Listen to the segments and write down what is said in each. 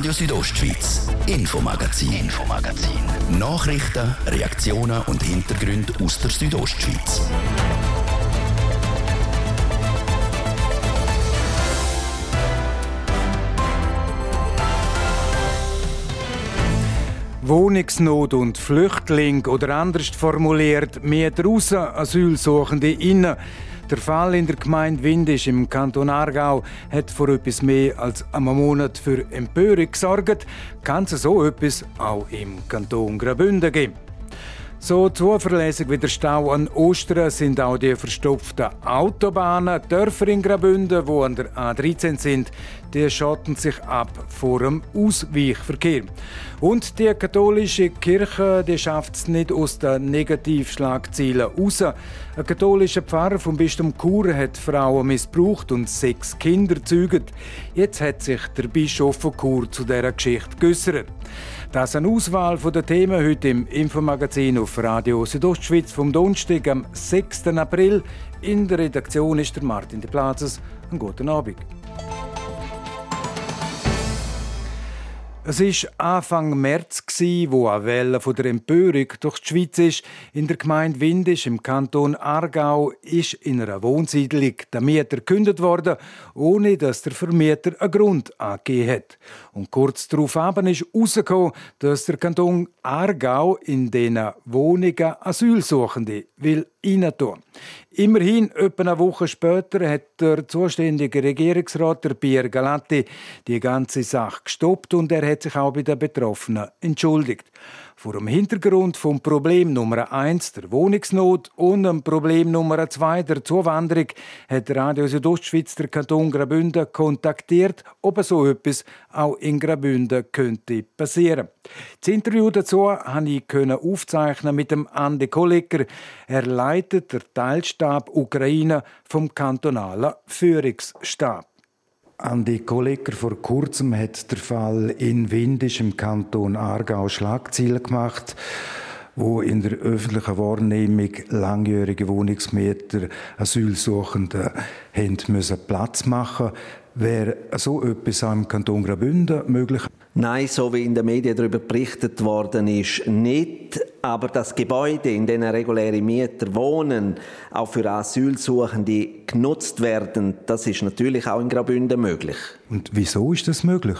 Radio Südostschweiz, Infomagazin, Infomagazin. Nachrichten, Reaktionen und Hintergründe aus der Südostschweiz. Wohnungsnot und Flüchtling oder anders formuliert, mehr draußen Asylsuchende innen. Der Fall in der Gemeinde Windisch im Kanton Aargau hat vor etwas mehr als einem Monat für Empörung gesorgt. Kann es so etwas auch im Kanton Graubünden geben? So zuverlässig wie der Stau an Ostern sind auch die verstopften Autobahnen. Dörfer in Graubünden, die an der A13 sind, die schotten sich ab vor dem Ausweichverkehr. Und die katholische Kirche die schafft es nicht aus den Negativschlagzeilen raus. Ein katholischer Pfarrer vom Bistum Chur hat Frauen missbraucht und sechs Kinder gezeugt. Jetzt hat sich der Bischof von Chur zu dieser Geschichte geäußert. Das ist eine Auswahl der Themen heute im Infomagazin auf Radio Südostschweiz vom Donnerstag am 6. April. In der Redaktion ist der Martin de Plazes. Einen guten Abend. Es war Anfang März, wo eine Welle der Empörung durch die Schweiz ist. In der Gemeinde Windisch im Kanton Aargau ist in einer Wohnsiedlung der Mieter gekündigt worden, ohne dass der Vermieter einen Grund angegeben hat. Und kurz darauf ist herausgekommen, dass der Kanton Aargau in diesen Wohnungen Asylsuchende will reintun. Immerhin, etwa eine Woche später, hat der zuständige Regierungsrat, der Pierre Galatti, die ganze Sache gestoppt und er hat sich auch bei den Betroffenen entschuldigt. Vor dem Hintergrund vom Problem Nummer eins der Wohnungsnot und dem Problem Nummer zwei der Zuwanderung hat Radio Südostschweiz der Kanton Graubünden kontaktiert, ob so etwas auch in Graubünden könnte passieren. Das Interview dazu konnte ich aufzeichnen mit dem Andi Kollegger. Er leitet den Teilstab Ukraine vom kantonalen Führungsstab. Andi Kollegger, vor kurzem hat der Fall in Windisch im Kanton Aargau Schlagzeilen gemacht wo in der öffentlichen Wahrnehmung langjährige Wohnungsmieter Asylsuchende haben müssen Platz machen Wäre so etwas auch im Kanton Graubünden möglich? Nein, so wie in den Medien darüber berichtet worden ist, nicht. Aber das Gebäude, in dem reguläre Mieter wohnen, auch für Asylsuchende genutzt werden, das ist natürlich auch in Graubünden möglich. Und wieso ist das möglich?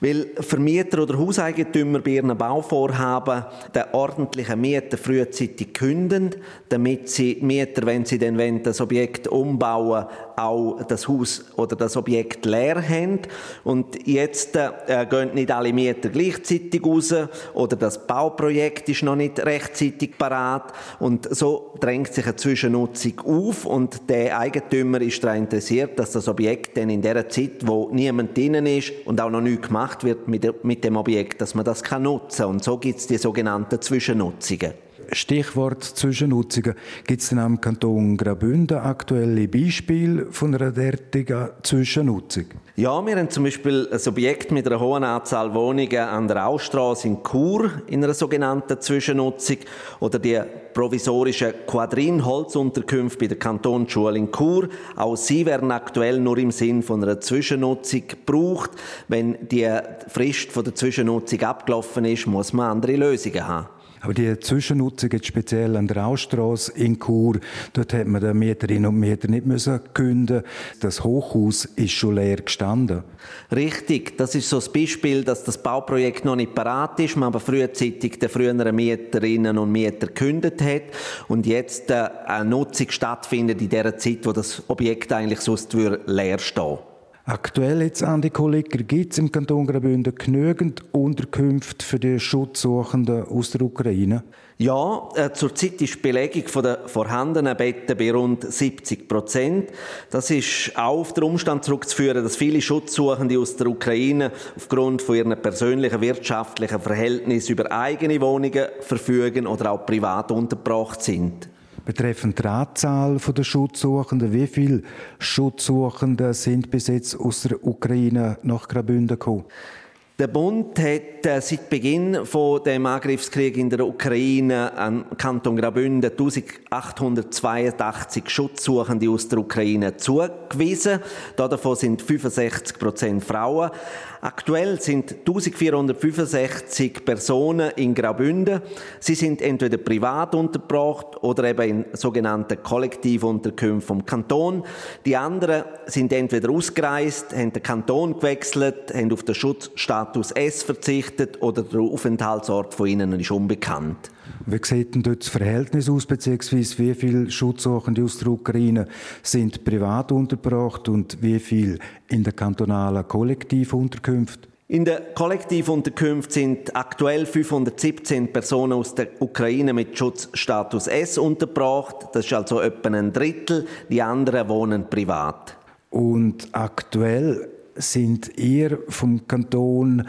Weil Vermieter oder Hauseigentümer bei ihren Bauvorhaben den ordentlichen Mieter frühzeitig künden, damit sie Mieter, wenn sie dann das Objekt umbauen, auch das Haus oder das Objekt leer haben. Und jetzt äh, gehen nicht alle Mieter gleichzeitig raus oder das Bauprojekt ist noch nicht rechtzeitig parat und so drängt sich eine Zwischennutzung auf und der Eigentümer ist daran interessiert, dass das Objekt dann in der Zeit, wo niemand drinnen ist und auch noch nichts gemacht wird mit, mit dem Objekt, dass man das kann nutzen und so gibt es die sogenannten Zwischennutzungen. Stichwort Zwischennutzungen. Gibt es denn am Kanton Graubünden aktuelle Beispiele von einer derartigen Zwischennutzung? Ja, wir haben zum Beispiel ein Objekt mit einer hohen Anzahl Wohnungen an der Austrasse in Chur in einer sogenannten Zwischennutzung oder die provisorische Quadrin-Holzunterkünfte bei der Kantonsschule in Chur. Auch sie werden aktuell nur im Sinn von einer Zwischennutzung gebraucht. Wenn die Frist von der Zwischennutzung abgelaufen ist, muss man andere Lösungen haben. Aber die Zwischennutzung jetzt speziell an der Austrasse in Chur, dort hat man den Mieterinnen und Mieter nicht müssen künden. Das Hochhaus ist schon leer gestanden. Richtig, das ist so das Beispiel, dass das Bauprojekt noch nicht parat ist, man aber frühzeitig den früheren Mieterinnen und Mieter gekündigt hat und jetzt äh, eine Nutzung stattfindet in der Zeit, wo das Objekt eigentlich sonst leer stehen Aktuell jetzt, Andi Kolleger, gibt es im Kanton Graubünden genügend Unterkünfte für die Schutzsuchenden aus der Ukraine? Ja, äh, zurzeit ist die Belegung der vorhandenen Betten bei rund 70 Prozent. Das ist auch auf den Umstand zurückzuführen, dass viele Schutzsuchende aus der Ukraine aufgrund von ihren persönlichen wirtschaftlichen Verhältnissen über eigene Wohnungen verfügen oder auch privat untergebracht sind betreffend die Anzahl der Schutzsuchenden. Wie viele Schutzsuchende sind bis jetzt aus der Ukraine nach Graubünden gekommen? Der Bund hat äh, seit Beginn von dem in der Ukraine an Kanton Graubünden 1882 Schutzsuchende aus der Ukraine zugewiesen. Davon sind 65 Prozent Frauen. Aktuell sind 1465 Personen in Graubünden. Sie sind entweder privat untergebracht oder eben in sogenannten Kollektivunterkünften vom Kanton. Die anderen sind entweder ausgereist, haben den Kanton gewechselt, haben auf den Schutzstatus S verzichtet oder der Aufenthaltsort von ihnen ist unbekannt. Wie sieht denn dort das Verhältnis aus, beziehungsweise wie viele Schutzsuchende aus der Ukraine sind privat untergebracht und wie viele in den kantonalen Kollektivunterkünften? In den Kollektivunterkünften sind aktuell 517 Personen aus der Ukraine mit Schutzstatus S untergebracht. Das ist also etwa ein Drittel. Die anderen wohnen privat. Und aktuell sind ihr vom Kanton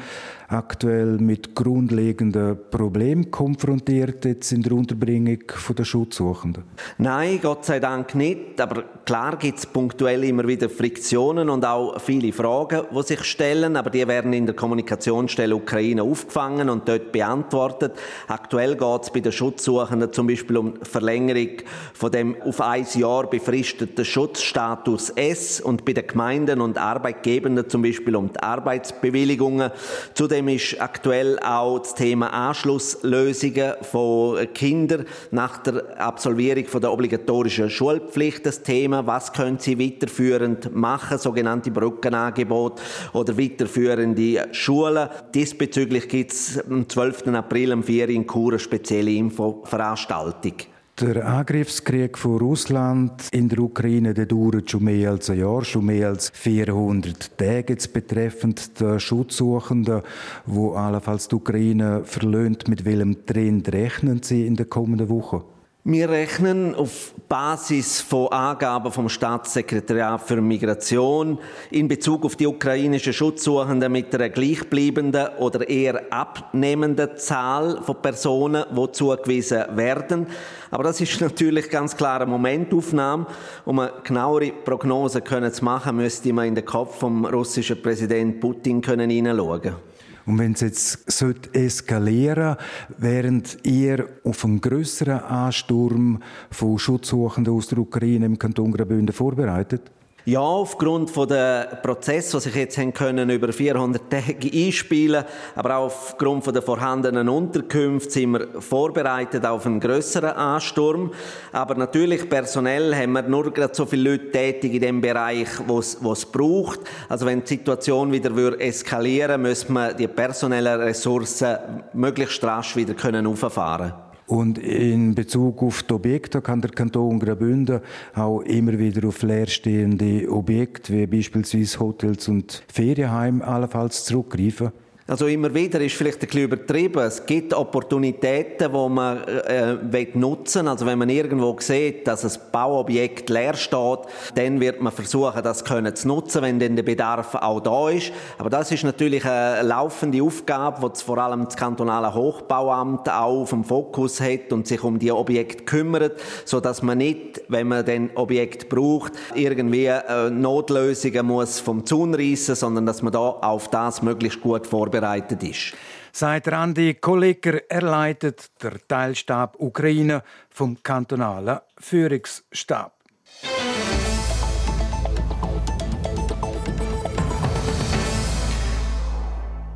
aktuell mit grundlegenden Problemen konfrontiert jetzt in der Unterbringung der Schutzsuchenden? Nein, Gott sei Dank nicht. Aber klar gibt es punktuell immer wieder Friktionen und auch viele Fragen, die sich stellen. Aber die werden in der Kommunikationsstelle Ukraine aufgefangen und dort beantwortet. Aktuell geht es bei den Schutzsuchenden zum Beispiel um Verlängerung von dem auf ein Jahr befristeten Schutzstatus S und bei den Gemeinden und Arbeitgebenden zum Beispiel um die Arbeitsbewilligungen. Zu Zudem ist aktuell auch das Thema Anschlusslösungen von Kindern nach der Absolvierung der obligatorischen Schulpflicht das Thema. Was können sie weiterführend machen? Sogenannte Brückenangebote oder weiterführende Schulen. Diesbezüglich gibt es am 12. April um 4 in Chur eine spezielle Infoveranstaltung. Der Angriffskrieg von Russland in der Ukraine der dauert schon mehr als ein Jahr, schon mehr als 400 Tage. Betreffend der Schutzsuchenden, wo allenfalls die Ukraine verlöhnt, mit welchem Trend rechnen Sie in den kommenden Wochen? Wir rechnen auf Basis von Angaben vom Staatssekretariat für Migration in Bezug auf die ukrainischen Schutzsuchenden mit einer gleichbleibenden oder eher abnehmenden Zahl von Personen, die zugewiesen werden. Aber das ist natürlich ganz klar eine Momentaufnahme. Um eine genauere Prognose zu machen, müsste man in den Kopf vom russischen Präsidenten Putin hineinschauen können. Und wenn es jetzt eskalieren während ihr auf einen größeren Ansturm von Schutzsuchenden aus der Ukraine im Kanton Graubünden vorbereitet? Ja, aufgrund von der Prozesse, die sich jetzt haben können über 400 Tage einspielen, aber auch aufgrund von der vorhandenen Unterkünfte sind wir vorbereitet auf einen größeren Ansturm. Aber natürlich personell haben wir nur gerade so viele Leute tätig in dem Bereich, was es braucht. Also wenn die Situation wieder eskalieren, müssen wir die personellen Ressourcen möglichst rasch wieder können auffahren. Und in Bezug auf die Objekte kann der Kanton Graubünden auch immer wieder auf leerstehende Objekte wie beispielsweise Hotels und Ferienheime allenfalls zurückgreifen. Also immer wieder ist vielleicht ein bisschen übertrieben. Es gibt Opportunitäten, die man äh, nutzen Also wenn man irgendwo sieht, dass ein Bauobjekt leer steht, dann wird man versuchen, das können zu nutzen, wenn denn der Bedarf auch da ist. Aber das ist natürlich eine laufende Aufgabe, die vor allem das kantonale Hochbauamt auch auf dem Fokus hat und sich um die Objekte kümmert, so dass man nicht, wenn man den Objekt braucht, irgendwie äh, Notlösungen muss vom Zaun reissen, sondern dass man da auf das möglichst gut vorbereitet vorbereitet ist. Seit Randi Kolleger, er leitet der Teilstab Ukraine vom kantonalen Führungsstab.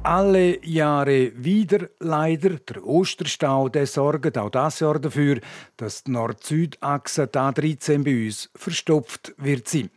alle Jahre wieder leider. Der Osterstau der sorgt auch das Jahr dafür, dass die Nord-Süd-Achse A13 bei uns verstopft wird sein.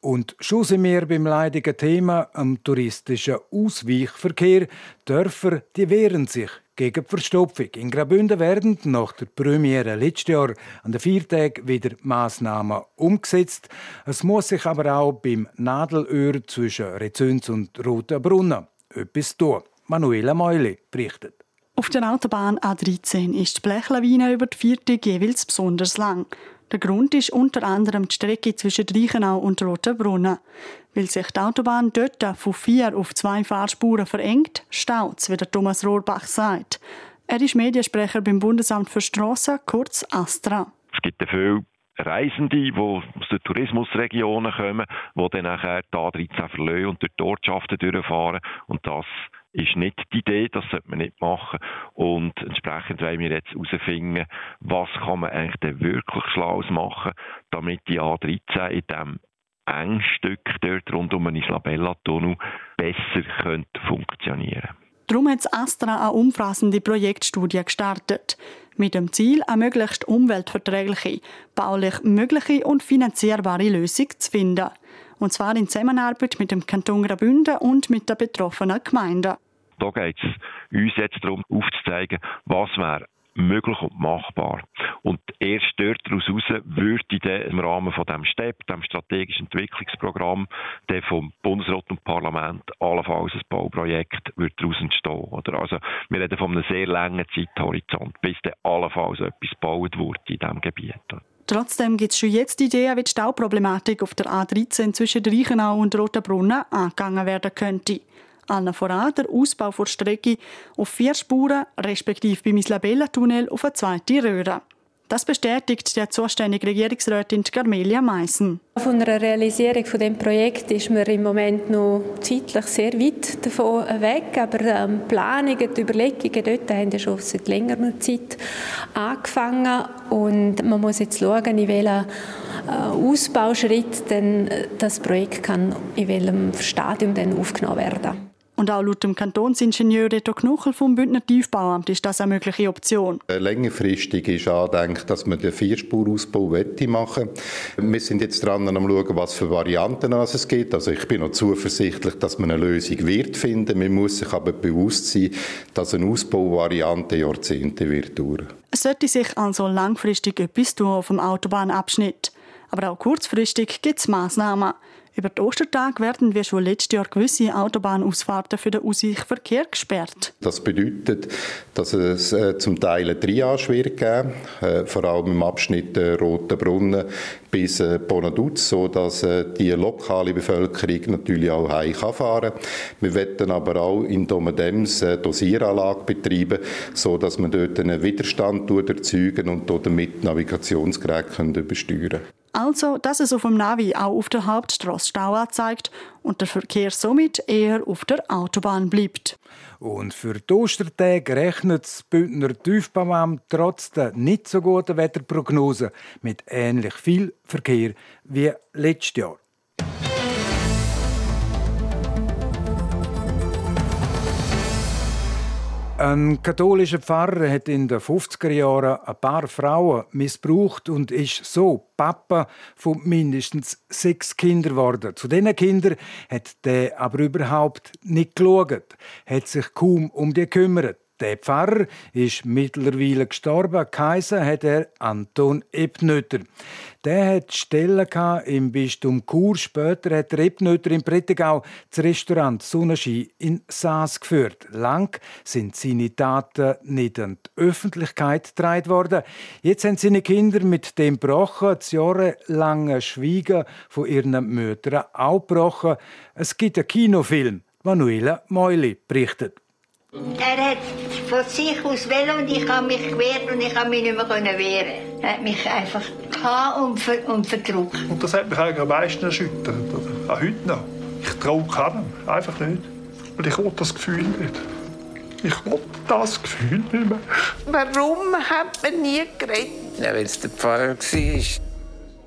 Und schon sind wir beim leidigen Thema am touristischen Ausweichverkehr. Dörfer, die wehren sich gegen die Verstopfung. In Graubünden werden nach der Premiere letztes Jahr an den Viertagen wieder Massnahmen umgesetzt. Es muss sich aber auch beim Nadelöhr zwischen Rezüns und Rotenbrunnen etwas tun. Manuela Meuli berichtet. Auf der Autobahn A13 ist die Blechlawine über die Viertage jeweils besonders lang. Der Grund ist unter anderem die Strecke zwischen Reichenau und Rotenbrunnen. Weil sich die Autobahn dort von vier auf zwei Fahrspuren verengt, staut es, wie der Thomas Rohrbach sagt. Er ist Mediensprecher beim Bundesamt für Strassen, kurz ASTRA. Es gibt viele Reisende, die aus den Tourismusregionen kommen, die dann nachher die A13 verlassen und durch die Ortschaften durchfahren. Und das ist nicht die Idee, das sollte man nicht machen. Und entsprechend wollen wir jetzt herausfinden, was kann man eigentlich denn wirklich Schlaues machen, damit die A13 in diesem Engstück dort rund um den Isabella-Tunnel besser könnte funktionieren Darum hat Astra eine umfassende Projektstudie gestartet. Mit dem Ziel, eine möglichst umweltverträgliche, baulich mögliche und finanzierbare Lösung zu finden. Und zwar in Zusammenarbeit mit dem Kanton Graubünden und mit der betroffenen Gemeinde. Da geht es uns jetzt darum, aufzuzeigen, was wäre möglich und machbar. Und erst dort daraus würde dann im Rahmen von dem STEP, dem strategischen Entwicklungsprogramm, der vom Bundesrat und Parlament allenfalls ein Bauprojekt wird daraus entstehen. Oder? Also, wir reden von einem sehr langen Zeithorizont, bis dann allenfalls etwas gebaut wurde in diesem Gebiet. Trotzdem gibt es schon jetzt Ideen, wie die Stauproblematik auf der A13 zwischen Reichenau und Rotenbrunnen angegangen werden könnte. Allen voran der Ausbau der Strecke auf vier Spuren, respektive beim Islabella-Tunnel auf eine zweite Röhre. Das bestätigt der zuständige Regierungsrätin Carmelia Meissen. Von einer Realisierung von dem Projekt ist man im Moment noch zeitlich sehr weit davon weg, aber ähm, die Planungen, die Überlegungen dort haben ja schon seit längerer Zeit angefangen und man muss jetzt schauen, in welchem äh, Ausbauschritt denn äh, das Projekt kann, in welchem Stadium dann aufgenommen werden. Und auch laut dem Kantonsingenieur Reto Knuchel vom Bündner Tiefbauamt ist das eine mögliche Option. Längerfristig ist angedenkt, dass man den Vierspurausbau machen Wir sind jetzt dran am schauen, was für Varianten es gibt. Also ich bin noch zuversichtlich, dass man eine Lösung wird finden. Man muss sich aber bewusst sein, dass eine Ausbauvariante Jahrzehnte wird dauern. Es sollte sich also langfristig etwas tun auf dem Autobahnabschnitt. Aber auch kurzfristig gibt es Massnahmen. Über den Ostertag werden wie schon letztes Jahr gewisse Autobahnausfahrten für den Ausweichverkehr gesperrt. Das bedeutet, dass es äh, zum Teil eine Triage wird geben, äh, vor allem im Abschnitt äh, Rote Brunnen bis äh, Bonaduz, so dass äh, die lokale Bevölkerung natürlich auch heim kann fahren. Wir werden aber auch in Domedems eine Dosieranlage betreiben, so dass man dort einen Widerstand erzeugen und damit Navigationsgeräte übersteuern können. Also, dass es auf dem Navi auch auf der Hauptstraße Stau anzeigt und der Verkehr somit eher auf der Autobahn bleibt. Und für die Ostertage rechnet das Bündner Tiefbauamt trotz der nicht so guten Wetterprognose mit ähnlich viel Verkehr wie letztes Jahr. Ein katholischer Pfarrer hat in den 50er Jahren ein paar Frauen missbraucht und ist so Papa von mindestens sechs Kindern geworden. Zu diesen Kindern hat der aber überhaupt nicht geschaut, hat sich kaum um die gekümmert. Der Pfarrer ist mittlerweile gestorben. Kaiser hat er Anton Ebnötter. Der hat Stellen im Bistum Chur. Später hat der Ebnötter im Prättigau das Restaurant Sonnenschein in Saas geführt. Lang sind seine Taten nicht an die Öffentlichkeit getragen worden. Jetzt haben seine Kinder mit dem gebrochen, das jahrelange Schweigen von ihren Müttern auch gebrochen. Es gibt einen Kinofilm. Manuela Meuli berichtet. Er hat von sich aus Velo und ich habe mich gewehrt und ich habe mich nicht mehr wehren. Er hat mich einfach und, ver und verdrückt. Und das hat mich eigentlich am meisten erschüttert. Oder? Auch heute noch. Ich traue keinem. Einfach nicht. Weil ich will das Gefühl nicht. Ich will das Gefühl nicht mehr. Warum hat man nie geredet? Ja, weil es der Pfarrer war.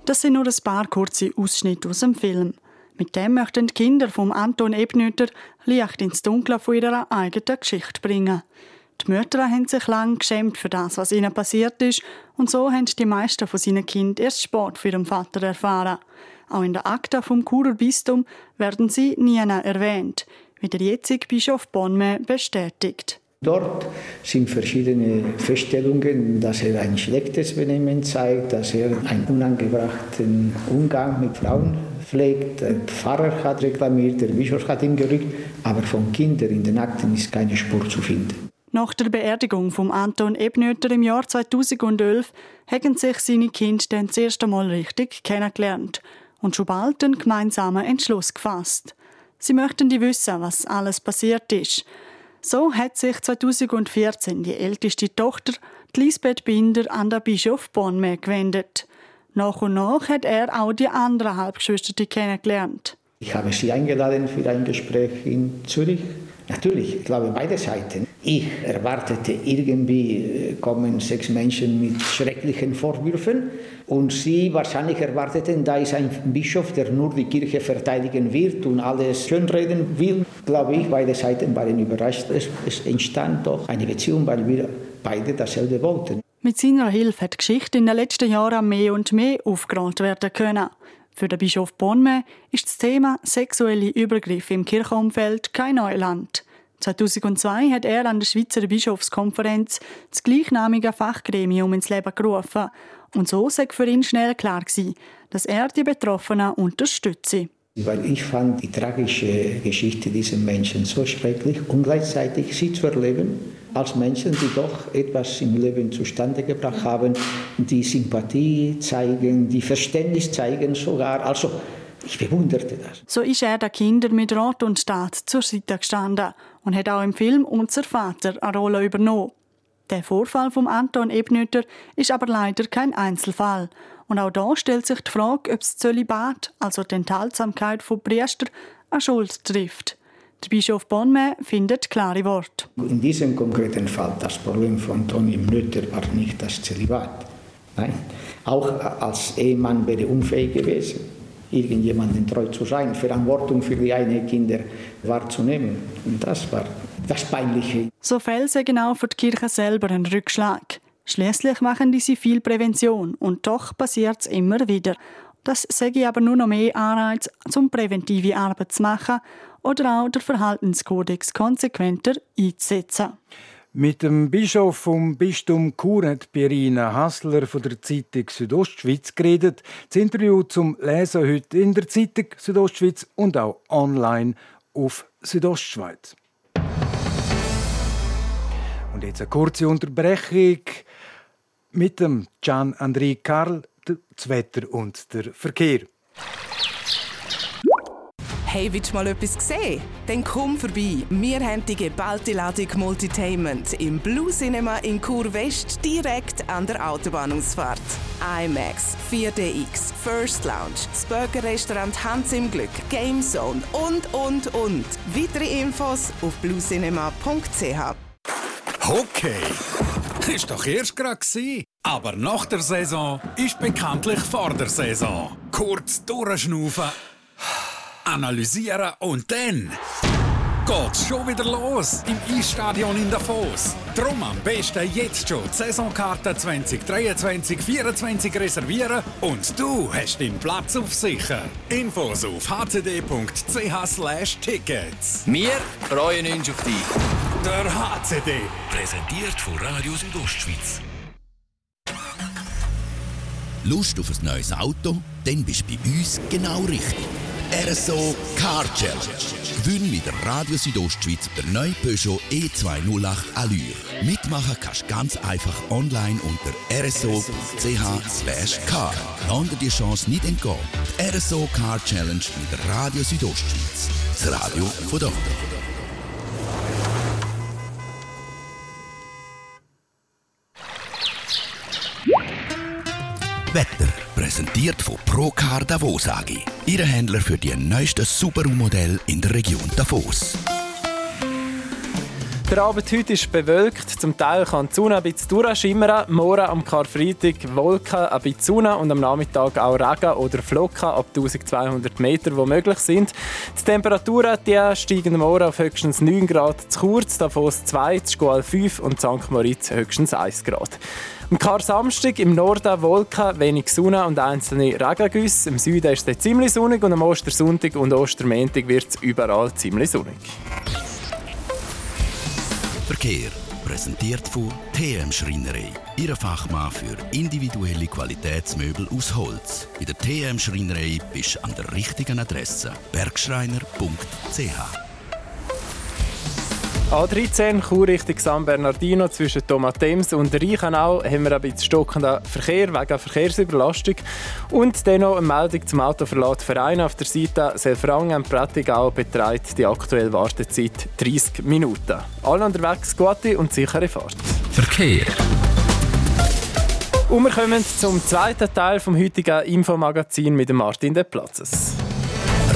Das sind nur ein paar kurze Ausschnitte aus dem Film. Mit dem möchten die Kinder von Anton Ebnütter Licht ins Dunkle von ihrer eigenen Geschichte bringen. Die Mütter haben sich lange geschämt für das, was ihnen passiert ist, und so haben die meisten von seinen Kindern erst Sport für ihren Vater erfahren. Auch in der Akta vom Churer Bistum werden sie nie erwähnt, wie der jetzige Bischof Bonme bestätigt. Dort sind verschiedene Feststellungen, dass er ein schlechtes Benehmen zeigt, dass er einen unangebrachten Umgang mit Frauen pflegt. Der Pfarrer hat reklamiert, der Bischof hat ihn gerückt, aber von Kindern in den Akten ist keine Spur zu finden. Nach der Beerdigung von Anton Ebnöter im Jahr 2011 haben sich seine Kinder dann das erste Mal richtig kennengelernt und schon bald einen gemeinsamen Entschluss gefasst. Sie möchten die wissen, was alles passiert ist. So hat sich 2014 die älteste Tochter, Lisbeth Binder, an den Bischof Bonme gewendet. Nach und nach hat er auch die anderen Halbgeschwister kennengelernt. Ich habe sie eingeladen für ein Gespräch in Zürich Natürlich, ich glaube beide Seiten. Ich erwartete irgendwie äh, kommen sechs Menschen mit schrecklichen Vorwürfen und sie wahrscheinlich erwarteten, da ist ein Bischof, der nur die Kirche verteidigen wird und alles schönreden will. Glaube ich, beide Seiten waren überrascht. Es, es entstand doch eine Beziehung, weil wir beide dasselbe wollten. Mit seiner Hilfe hat die Geschichte in den letzten Jahren mehr und mehr aufgerollt werden können. Für den Bischof Bonme ist das Thema sexuelle Übergriffe im Kirchenumfeld kein Neuland. 2002 hat er an der Schweizer Bischofskonferenz das gleichnamige Fachgremium ins Leben gerufen. Und so sei für ihn schnell klar gewesen, dass er die Betroffenen unterstütze. Weil ich fand die tragische Geschichte dieser Menschen so schrecklich und gleichzeitig sie zu erleben als Menschen, die doch etwas im Leben zustande gebracht haben, die Sympathie zeigen, die Verständnis zeigen sogar. Also ich bewunderte das. So ist er den Kindern mit Rat und Tat zur Seite gestanden und hat auch im Film Unser Vater eine Rolle übernommen. Der Vorfall von Anton Ebnötter ist aber leider kein Einzelfall. Und auch da stellt sich die Frage, ob das Zölibat, also die Enthaltsamkeit von Priester, eine Schuld trifft. Der Bischof Bonme findet klare Worte. In diesem konkreten Fall, das Problem von Toni Nötter war nicht das Zölibat. Nein, auch als Ehemann wäre unfähig gewesen, irgendjemanden treu zu sein, Verantwortung für die eigenen Kinder wahrzunehmen. Und das war das Peinliche. So fällt es genau für die Kirche selber ein Rückschlag. Schließlich machen diese viel Prävention und doch passiert es immer wieder. Das sage aber nur noch mehr Anreiz, um präventive Arbeit zu machen oder auch den Verhaltenskodex konsequenter einzusetzen. Mit dem Bischof vom Bistum Chur hat Pierina Hassler von der Zeitung Südostschweiz geredet. Das Interview zum Lesen heute in der Zeitung Südostschweiz und auch online auf Südostschweiz. Und jetzt eine kurze Unterbrechung mit dem Gian André Karl, das Wetter und der Verkehr. Hey, willst du mal etwas sehen? Dann komm vorbei. Wir haben die geballte Ladung Multitainment im Blue Cinema in Chur West direkt an der Autobahnausfahrt. IMAX, 4DX, First Lounge, das Burgerrestaurant Hans im Glück, Game Zone und, und, und. Weitere Infos auf bluecinema.ch. Okay, ist doch erst gerade aber nach der Saison ist bekanntlich vor der Saison. Kurz durchschnaufen analysieren und dann geht's schon wieder los im Eisstadion in Davos. Drum am besten jetzt schon die Saisonkarte 2023 2024 reservieren und du hast den Platz auf sicher. Infos auf hcd.ch/tickets. Wir freuen uns auf dich. Der HCD. Präsentiert von Radio Südostschweiz. Lust auf ein neues Auto? Dann bist du bei uns genau richtig. RSO Car Challenge. Gewinn mit der Radio Südostschweiz der neue Peugeot E208 Allure. Mitmachen kannst du ganz einfach online unter rso.ch/car. Lande die Chance nicht entgehen. Die RSO Car Challenge mit der Radio Südostschweiz. Das Radio von dort. Präsentiert von Procar Davos AG. Ihre Händler für die neuesten Subaru-Modelle in der Region Davos. Der Abend heute ist bewölkt. Zum Teil kann die Sonne ein bisschen durchschimmern. Morgen am Karfreitag Wolken, ein bisschen Sonne und am Nachmittag auch Regen oder Flocken ab 1200 Meter, die möglich sind. Die Temperaturen die steigen morgen auf höchstens 9 Grad zu Kurz, Davos 2, zu Schual 5 und St. Moritz höchstens 1 Grad. Am Kar-Samstag im Norden Wolken, wenig Sonne und einzelne Regengüsse. Im Süden ist es ziemlich sonnig und am Ostersonntag und Ostermäntig wird es überall ziemlich sonnig. Verkehr präsentiert von TM Schreinerei. Ihre Fachmann für individuelle Qualitätsmöbel aus Holz. Bei der TM Schreinerei bist du an der richtigen Adresse. bergschreiner.ch A13, Chur Richtung San Bernardino zwischen Tomatems und Reichenau haben wir ein bisschen stockenden Verkehr wegen Verkehrsüberlastung. Und dann noch eine Meldung zum Autoverlad Verein auf der Seite Selfrangen-Prättigau beträgt die aktuelle Wartezeit 30 Minuten. Alle unterwegs gute und sichere Fahrt. Verkehr. Und wir kommen zum zweiten Teil vom heutigen Infomagazin mit Martin De Platzes.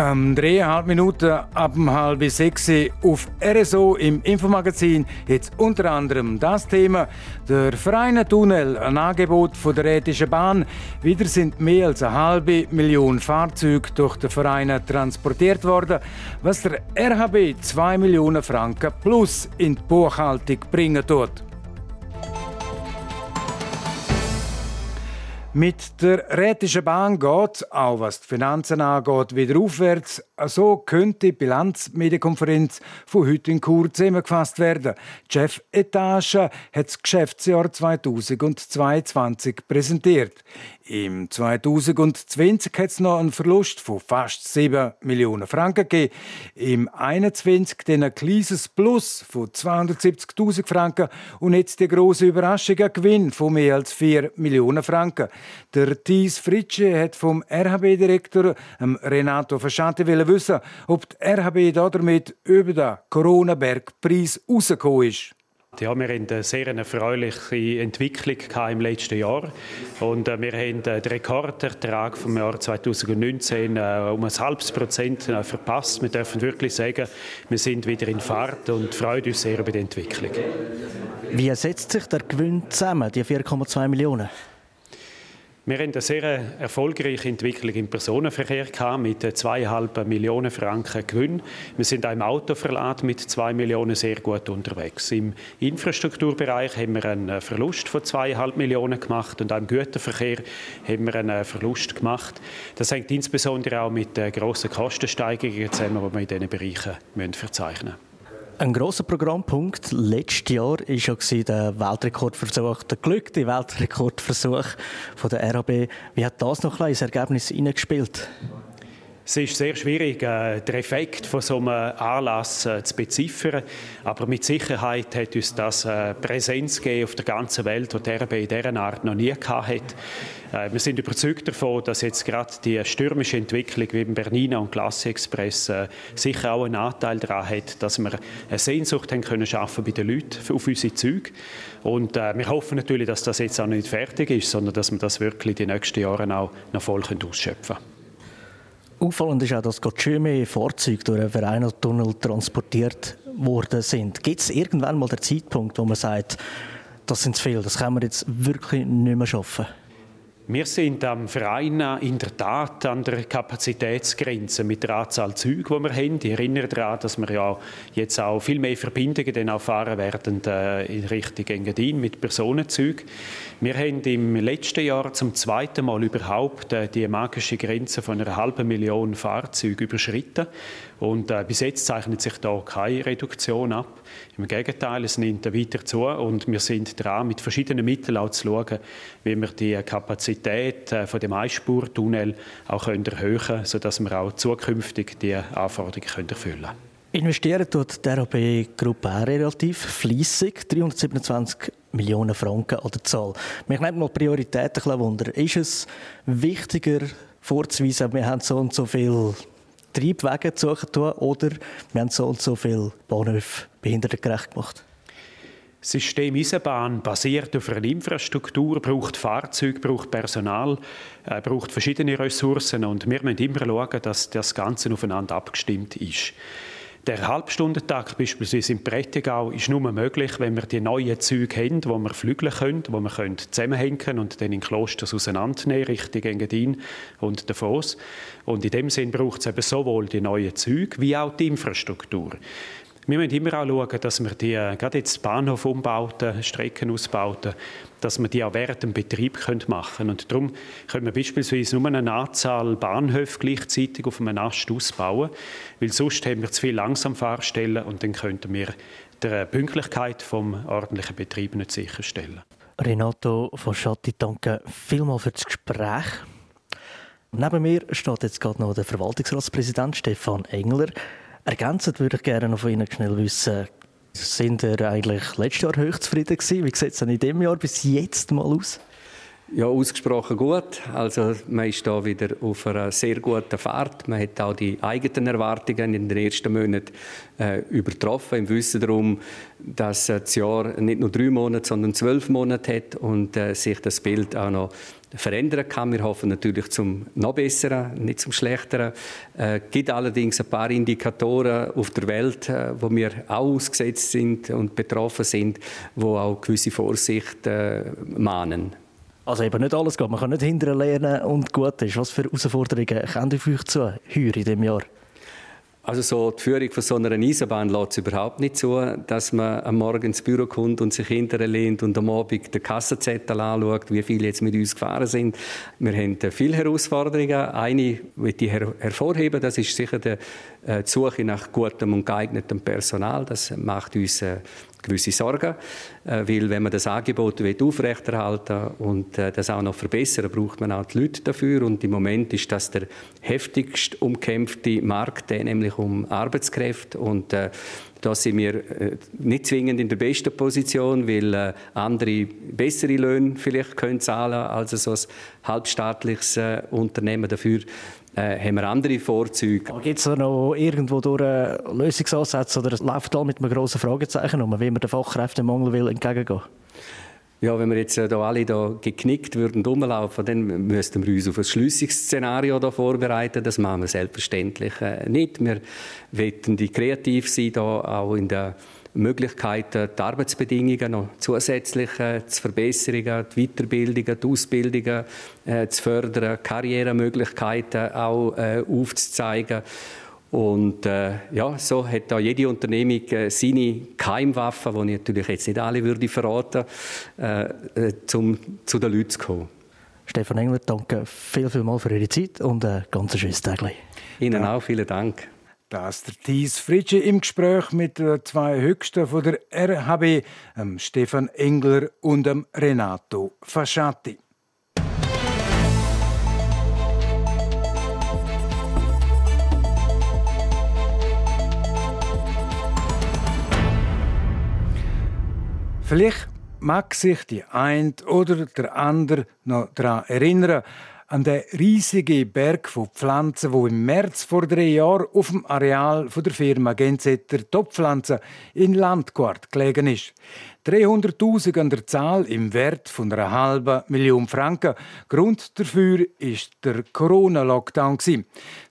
Ähm, dreieinhalb Minuten ab um halb sechs auf RSO im Infomagazin. Jetzt unter anderem das Thema. Der Freie Tunnel, ein Angebot von der Rätischen Bahn. Wieder sind mehr als eine halbe Million Fahrzeuge durch den Verein transportiert worden, was der RHB 2 Millionen Franken plus in die Buchhaltung bringen tut. Mit der Rätischen Bahn geht auch was die Finanzen angeht, wieder aufwärts. So könnte die Bilanzmedienkonferenz von heute in Chur zusammengefasst werden. Die Chefetage hat das Geschäftsjahr 2022 präsentiert. Im 2020 hat es noch einen Verlust von fast 7 Millionen Franken gegeben. Im 2021 dann ein kleines Plus von 270.000 Franken und jetzt die große Überraschung, ein Gewinn von mehr als 4 Millionen Franken. Der Thies Fritsche hat vom RHB-Direktor Renato Fasciante wissen, ob die RHB damit über den Corona-Bergpreis rausgekommen ist. Ja, wir hatten eine sehr erfreuliche Entwicklung im letzten Jahr. Und äh, wir haben äh, den Rekordertrag vom Jahr 2019 äh, um ein halbes Prozent verpasst. Wir dürfen wirklich sagen, wir sind wieder in Fahrt und freuen uns sehr über die Entwicklung. Wie setzt sich der Gewinn zusammen, die 4,2 Millionen? Wir haben eine sehr erfolgreiche Entwicklung im Personenverkehr mit zweieinhalb Millionen Franken Gewinn. Wir sind auch im Autoverlad mit zwei Millionen sehr gut unterwegs. Im Infrastrukturbereich haben wir einen Verlust von zweieinhalb Millionen gemacht und auch im Güterverkehr haben wir einen Verlust gemacht. Das hängt insbesondere auch mit grossen Kostensteigerungen zusammen, die wir in diesen Bereichen verzeichnen müssen. Ein grosser Programmpunkt letztes Jahr war ja der Weltrekordversuch, der glückte Weltrekordversuch von der RAB. Wie hat das noch ein ins Ergebnis hineingespielt? Es ist sehr schwierig, äh, den Effekt von so einem Anlass äh, zu beziffern. Aber mit Sicherheit hat uns das äh, Präsenz gegeben auf der ganzen Welt, die RB in dieser Art noch nie hatte. Äh, wir sind überzeugt davon, dass jetzt gerade die stürmische Entwicklung wie im Bernina und Klasse Express äh, sicher auch einen Anteil daran hat, dass wir eine Sehnsucht haben können schaffen bei den Leuten auf unsere Züge. Und äh, wir hoffen natürlich, dass das jetzt auch nicht fertig ist, sondern dass wir das wirklich die nächsten Jahre auch noch voll ausschöpfen können. Auffallend ist auch, dass gerade schön mehr Fahrzeuge durch einen Vereinatunnel transportiert worden sind. Gibt es irgendwann mal den Zeitpunkt, wo man sagt, das sind zu viel, das können wir jetzt wirklich nicht mehr schaffen? Wir sind am Verein in der Tat an der Kapazitätsgrenze mit der Anzahl Züge, die wir haben. Ich erinnere daran, dass wir ja jetzt auch viel mehr Verbindungen dann auch fahren werden äh, in Richtung Engadin mit Personenzügen. Wir haben im letzten Jahr zum zweiten Mal überhaupt äh, die magische Grenze von einer halben Million Fahrzeuge überschritten. Und äh, bis jetzt zeichnet sich da keine Reduktion ab. Im Gegenteil, es nimmt weiter zu und wir sind dran, mit verschiedenen Mitteln auch zu schauen, wie wir die Kapazität äh, von dem Einspurtunnel auch können erhöhen können, sodass wir auch zukünftig die Anforderungen können erfüllen können. Investieren tut die RAB-Gruppe relativ fließig, 327 Millionen Franken an der Zahl. Mich nimmt mal Prioritäten ein Wunder. Ist es wichtiger vorzuweisen, wir haben so und so viel Triebwege zu tun oder wir haben so und so viele Bahnhöfe behindertengerecht gemacht? Das System Eisenbahn basiert auf einer Infrastruktur, braucht Fahrzeuge, braucht Personal, äh, braucht verschiedene Ressourcen und wir müssen immer schauen, dass das Ganze aufeinander abgestimmt ist. Der Halbstundentakt beispielsweise im Prättigau ist nur möglich, wenn wir die neuen Züge haben, wo wir flügeln können, wo wir können zusammenhängen und dann in Klosters auseinandernehmen, Richtung Engadin und Davos. Und in dem Sinn braucht es eben sowohl die neuen Züge wie auch die Infrastruktur. Wir müssen immer auch schauen, dass wir die, äh, gerade jetzt Bahnhofumbauten, Streckenausbauten, dass wir die auch während dem Betrieb machen können. Und darum können wir beispielsweise nur eine Anzahl Bahnhöfe gleichzeitig auf einem Ast ausbauen, weil sonst haben wir zu viele Langsamfahrstellen und dann könnten wir die Pünktlichkeit vom ordentlichen Betrieb nicht sicherstellen. Renato von Schatti, danke vielmals für das Gespräch. Neben mir steht jetzt gerade noch der Verwaltungsratspräsident Stefan Engler. Ergänzend würde ich gerne noch von Ihnen schnell wissen, sind ihr eigentlich letztes Jahr höchst zufrieden gewesen? Wie sieht es denn in diesem Jahr bis jetzt mal aus? Ja, ausgesprochen gut. Also man ist da wieder auf einer sehr guten Fahrt. Man hat auch die eigenen Erwartungen in den ersten Monaten äh, übertroffen, im Wissen darum, dass äh, das Jahr nicht nur drei Monate, sondern zwölf Monate hat und äh, sich das Bild auch noch verändern kann. Wir hoffen natürlich zum noch besseren, nicht zum schlechteren. Es äh, gibt allerdings ein paar Indikatoren auf der Welt, äh, wo wir auch ausgesetzt sind und betroffen sind, wo auch gewisse Vorsicht äh, mahnen. Also eben nicht alles geht. Man kann nicht hinterher lernen und gut ist. Was für Herausforderungen kommen auf euch zu heuer in diesem Jahr? Also so die Führung von so einer Eisenbahn lässt es überhaupt nicht zu, dass man am Morgen ins Büro kommt und sich hinterher lehnt und am Abend den Kassenzettel anschaut, wie viele jetzt mit uns gefahren sind. Wir haben viele Herausforderungen. Eine möchte ich hervorheben, das ist sicher die äh, Suche nach gutem und geeignetem Personal. Das macht uns äh, gewisse Sorgen, äh, weil wenn man das Angebot aufrechterhalten und äh, das auch noch verbessern, braucht man auch die Leute dafür. Und im Moment ist das der heftigst umkämpfte Markt, nämlich um Arbeitskräfte. Und äh, da sind wir nicht zwingend in der besten Position, weil andere bessere Löhne vielleicht können zahlen als so ein halbstaatliches Unternehmen. Dafür äh, haben wir andere Vorzüge. Gibt es da noch irgendwo durch Lösungsansätze oder läuft da mit einem grossen Fragezeichen um, wie man den Fachkräftemangel will entgegengehen ja, wenn wir jetzt äh, da alle da geknickt würden rumlaufen, dann müssten wir uns auf ein Schlüssungsszenario da vorbereiten. Das machen wir selbstverständlich äh, nicht. Wir wollen die kreativ sein, da auch in der Möglichkeiten, die Arbeitsbedingungen noch zusätzlich äh, zu verbessern, die Weiterbildungen, die Ausbildungen äh, zu fördern, Karrieremöglichkeiten auch äh, aufzuzeigen. Und äh, ja, so hat da jede Unternehmung äh, seine Keimwaffen, die ich natürlich jetzt nicht alle würde verraten, äh, äh um zu den Leuten zu kommen. Stefan Engler, danke viel, viel mal für Ihre Zeit und ein ganz schönes Tag. Ihnen auch, vielen Dank. Das der Thies Fritsche im Gespräch mit den zwei Höchsten von der RHB, Stefan Engler und Renato Fasciati. Vielleicht mag sich die ein oder der andere noch daran erinnern, an den riesigen Berg von Pflanzen, wo im März vor drei Jahren auf dem Areal der Firma Gensetter Topfpflanzen in Landquart gelegen ist. 300.000 an der Zahl im Wert von einer halben Million Franken. Grund dafür ist der Corona-Lockdown. Die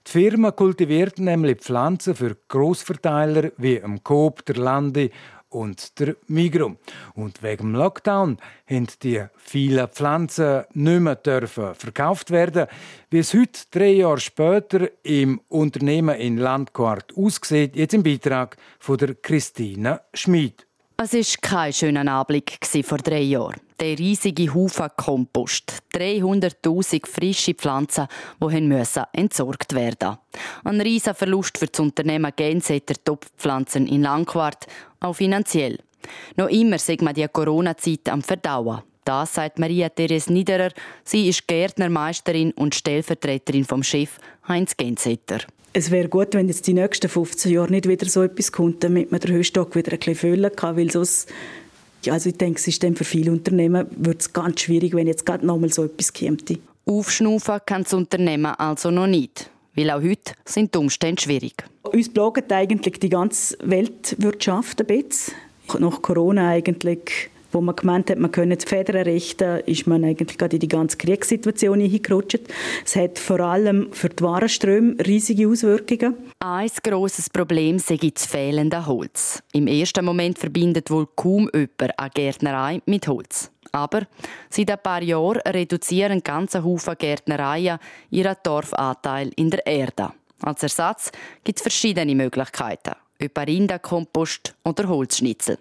Firma kultiviert nämlich Pflanzen für Grossverteiler wie am Coop, der Lande und der Migros. Und wegen dem Lockdown haben die vielen Pflanzen nicht mehr dürfen verkauft werden. Wie es heute, drei Jahre später, im Unternehmen in Landquart aussieht, jetzt im Beitrag von der Christine Schmid. Es war kein schöner Anblick vor drei Jahren. Der riesige Haufen Kompost. 300.000 frische Pflanzen, die entsorgt werden. Ein riesiger Verlust für das Unternehmen Gensetter Topfpflanzen in Langquart, auch finanziell. Noch immer sieht man die Corona-Zeit am Verdauen. Das sagt Maria Therese Niederer. Sie ist Gärtnermeisterin und Stellvertreterin vom Chef Heinz Gensetter es wäre gut, wenn jetzt die nächsten 15 Jahre nicht wieder so etwas kommt, damit man den Höchstock wieder ein bisschen füllen kann, weil sonst, also ich denke, es ist dann für viele Unternehmen wird es ganz schwierig, wenn jetzt gerade nochmal so etwas käme. Aufschnaufen kann das Unternehmen also noch nicht, weil auch heute sind die Umstände schwierig. Uns bloggt eigentlich die ganze Weltwirtschaft ein bisschen. Nach Corona eigentlich wo man gemeint hat, man könne die Federn richten, ist man eigentlich gerade in die ganze Kriegssituation hineingerutscht. Es hat vor allem für die Warenströme riesige Auswirkungen. Ein grosses Problem sei das fehlende Holz. Im ersten Moment verbindet wohl kaum jemand eine Gärtnerei mit Holz. Aber seit ein paar Jahren reduzieren ganze Haufen Gärtnereien ihren Torfanteil in der Erde. Als Ersatz gibt es verschiedene Möglichkeiten, etwa Rindenkompost oder Holzschnitzel.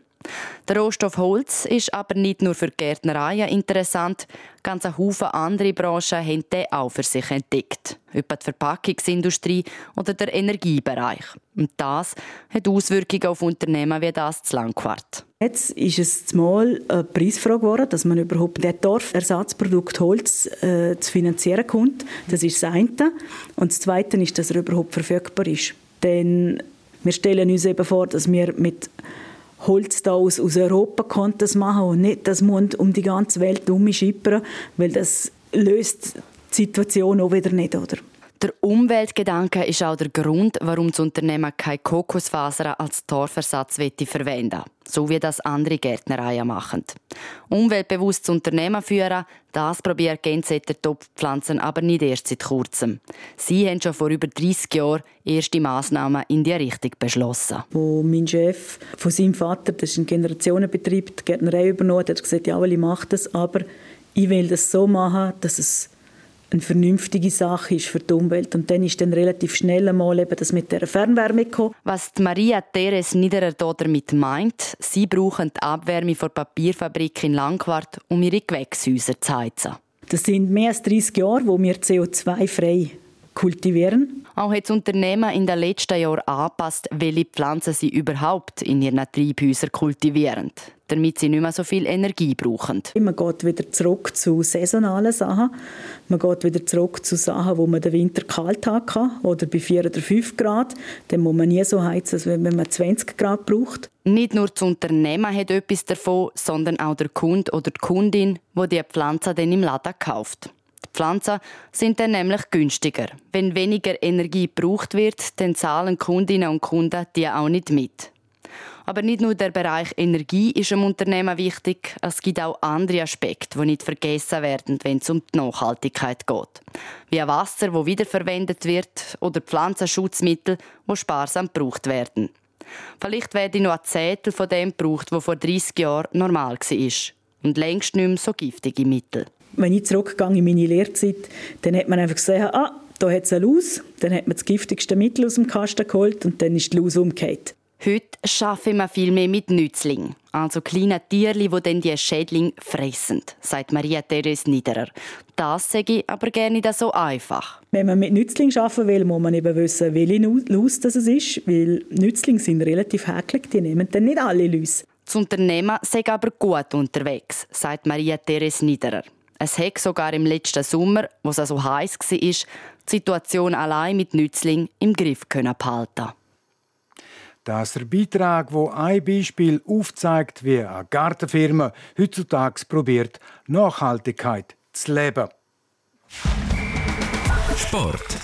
Der Rohstoff Holz ist aber nicht nur für Gärtnereien interessant. Ganz ein Haufen andere Branchen haben den auch für sich entdeckt. Etwa die Verpackungsindustrie oder der Energiebereich. Und das hat Auswirkungen auf Unternehmen wie das zu Langquart. Jetzt ist es mal eine Preisfrage geworden, dass man überhaupt das Dorfersatzprodukt Holz äh, zu finanzieren kommt. Das ist das eine. Und das zweite ist, dass er überhaupt verfügbar ist. Denn wir stellen uns eben vor, dass wir mit Holz da aus, aus Europa kann das machen und nicht, das muss um die ganze Welt umschippern, weil das löst die Situation auch wieder nicht, oder? Der Umweltgedanke ist auch der Grund, warum das Unternehmen keine Kokosfasern als Torfersatz verwenden so wie das andere Gärtnereien machen. Umweltbewusstes Unternehmen führen, das probiert Gensetter Topfpflanzen aber nicht erst seit kurzem. Sie haben schon vor über 30 Jahren erste Massnahmen in die Richtung beschlossen. Wo mein Chef von seinem Vater, das ist ein Generationenbetrieb, die Gärtnerei übernommen hat, hat gesagt, ja, ich mache das, aber ich will das so machen, dass es eine vernünftige Sache ist für die Umwelt. Und dann ist dann relativ schnell einmal eben das mit der Fernwärme gekommen. Was Maria Teres Niederer damit meint, sie brauchen die Abwärme von der Papierfabrik in Langquart, um ihre Gewächshäuser zu heizen. Das sind mehr als 30 Jahre, wo wir CO2-frei kultivieren. Auch hat das Unternehmen in den letzten Jahren angepasst, welche Pflanzen sie überhaupt in ihren Triebhäusern kultivieren, damit sie nicht mehr so viel Energie brauchen. Man geht wieder zurück zu saisonalen Sachen. Man geht wieder zurück zu Sachen, wo man den Winter kalt hat oder bei 4 oder 5 Grad. Dann muss man nie so heizen, als wenn man 20 Grad braucht. Nicht nur das Unternehmen hat etwas davon, sondern auch der Kunde oder die Kundin, wo die Pflanze dann im Laden kauft. Pflanzen sind dann nämlich günstiger. Wenn weniger Energie gebraucht wird, dann zahlen Kundinnen und Kunden die auch nicht mit. Aber nicht nur der Bereich Energie ist im Unternehmen wichtig, es gibt auch andere Aspekte, die nicht vergessen werden, wenn es um die Nachhaltigkeit geht. Wie Wasser, wo wiederverwendet wird, oder Pflanzenschutzmittel, wo sparsam gebraucht werden. Vielleicht werde noch ein Zettel von dem gebraucht, wo vor 30 Jahren normal war. Und längst nicht mehr so giftige Mittel wenn ich zurückgehe in meine Lehrzeit, dann hat man einfach gesehen, ah, da hat es eine Laus, dann hat man das giftigste Mittel aus dem Kasten geholt und dann ist die Laus umgekehrt. Heute arbeiten wir viel mehr mit Nützlingen, also kleinen Tierchen, die dann die Schädlinge fressen, sagt Maria Therese Niederer. Das sage ich aber gerne nicht so einfach. Wenn man mit Nützlingen arbeiten will, muss man eben wissen, welche Laus das ist, weil Nützlinge sind relativ häklig, die nehmen dann nicht alle Läuse. Das Unternehmen sei aber gut unterwegs, sagt Maria Therese Niederer. Es hat sogar im letzten Sommer, wo es so heiß war, die Situation allein mit Nützling im Griff können behalten. Das ist der Beitrag, wo ein Beispiel aufzeigt, wie eine Gartenfirma heutzutage probiert, Nachhaltigkeit zu leben. Sport.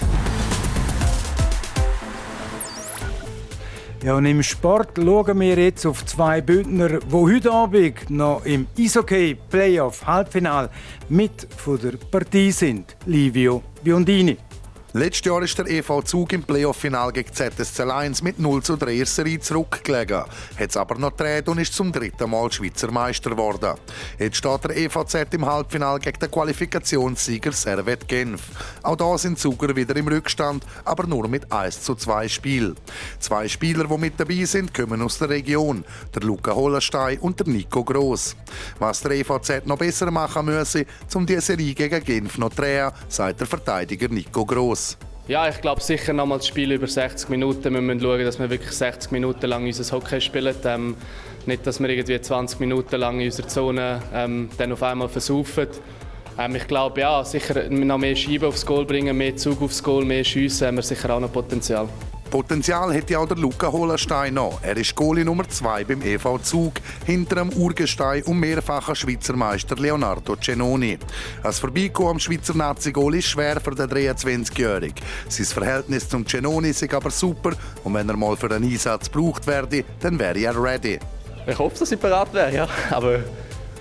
Ja, und im Sport schauen wir jetzt auf zwei Bündner, die heute Abend noch im Eishockey Playoff Halbfinal mit von der Partie sind. Livio Biondini. Letztes Jahr ist der EV Zug im Playoff-Final gegen ZSC Lions mit 0 zu 3 Serie zurückgelegen. Hat es aber noch gedreht und ist zum dritten Mal Schweizer Meister geworden. Jetzt steht der EVZ im Halbfinal gegen den Qualifikationssieger Servet Genf. Auch da sind Zuger wieder im Rückstand, aber nur mit 1 zu 2 Spiel. Zwei Spieler, die mit dabei sind, kommen aus der Region. Der Luca Hollenstein und der Nico Gross. Was der EVZ noch besser machen müsse, um die Serie gegen Genf noch zu drehen, sagt der Verteidiger Nico Gross. Ja, ich glaube sicher nochmal das Spiel über 60 Minuten. Wir müssen schauen, dass wir wirklich 60 Minuten lang unser Hockey spielen. Ähm, nicht, dass wir irgendwie 20 Minuten lang in unserer Zone ähm, dann auf einmal versaufen. Ähm, ich glaube, ja, sicher noch mehr Scheiben aufs Goal bringen, mehr Zug aufs Goal, mehr Schüsse haben wir sicher auch noch Potenzial. Potenzial hätte auch der Luca Holenstein noch. Er ist Goalie Nummer 2 beim EV Zug, hinter dem Urgestein und mehrfacher Schweizer Meister Leonardo Cenoni. Das Vorbeikommen am Schweizer Nazi-Goal ist schwer für den 23-Jährigen. Sein Verhältnis zum Cenoni ist aber super und wenn er mal für einen Einsatz gebraucht werde, dann wäre er ready. Ich hoffe, dass ich bereit wäre, ja. Aber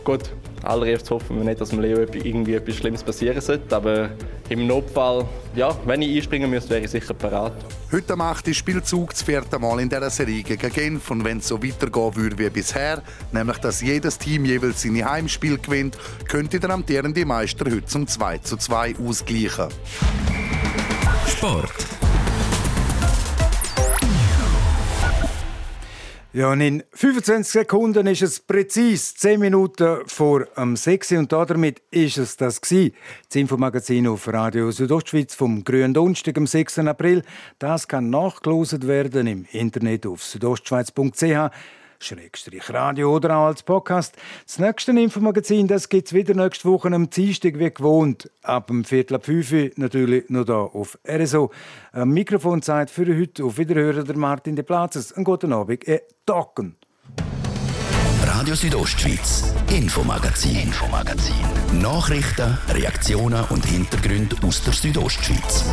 gut, allererst hoffen wir nicht, dass dem Leo irgendwie etwas Schlimmes passieren sollte. Aber im Notfall, ja, wenn ich einspringen müsste, wäre ich sicher bereit. Heute macht die Spielzug das vierte Mal in dieser Serie gegen Genf. Und wenn es so weitergehen würde wie bisher, nämlich dass jedes Team jeweils seine Heimspiel gewinnt, könnte der amtierende Meister heute zum 2 zu 2 ausgleichen. Sport. Ja, und in 25 Sekunden ist es präzise 10 Minuten vor am 6 und damit ist es das gewesen. Das Infomagazin auf Radio Südostschweiz vom grünen Donnerstag am 6. April. Das kann nachgelost werden im Internet auf südostschweiz.ch. Schrägstrich Radio oder auch als Podcast. Das nächste Infomagazin gibt es wieder nächste Woche am Dienstag wie gewohnt. Ab dem Viertel ab 5 natürlich noch hier auf RSO. Am Mikrofonzeit für heute auf Wiederhören der Martin de Platzes. Einen guten Abend. Äh, Tacken. Radio Südostschweiz, Infomagazin. Infomagazin. Nachrichten, Reaktionen und Hintergründe aus der Südostschweiz.